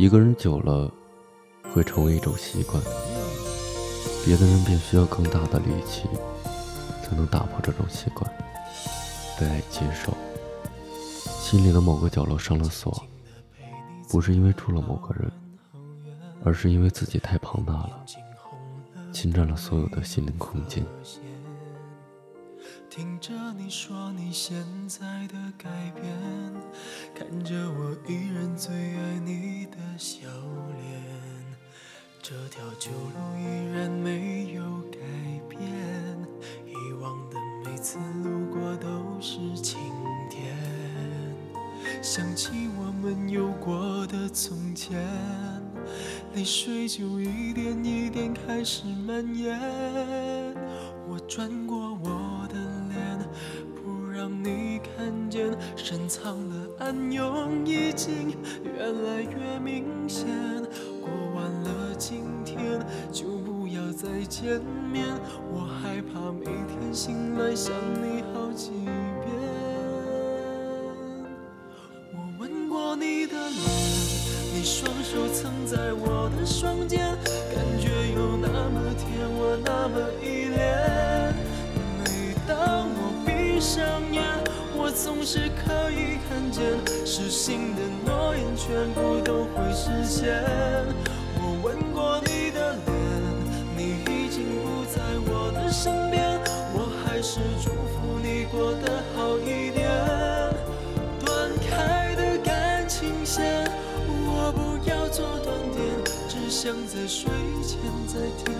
一个人久了，会成为一种习惯，别的人便需要更大的力气，才能打破这种习惯，被爱接受。心里的某个角落上了锁，不是因为住了某个人，而是因为自己太庞大了，侵占了所有的心灵空间。听着你说你现在的改变，看着我依然醉旧路依然没有改变，以往的每次路过都是晴天，想起我们有过的从前，泪水就一点一点开始蔓延，我转过我的脸，不。让你看见深藏的暗涌已经越来越明显。见面，我害怕每天醒来想你好几遍。我吻过你的脸，你双手曾在我的双肩，感觉有那么甜，我那么依恋。每当我闭上眼。我总是可以看见，失信的诺言全部都会实现。想在睡前再听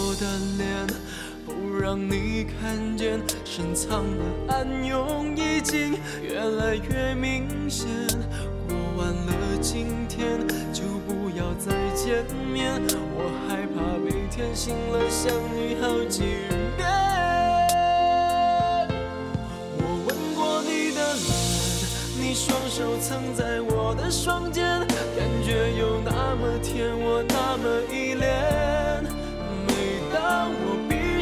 的脸，不让你看见，深藏的暗涌已经越来越明显。过完了今天，就不要再见面，我害怕每天醒了想你好几遍。我吻过你的脸，你双手曾在我的双肩，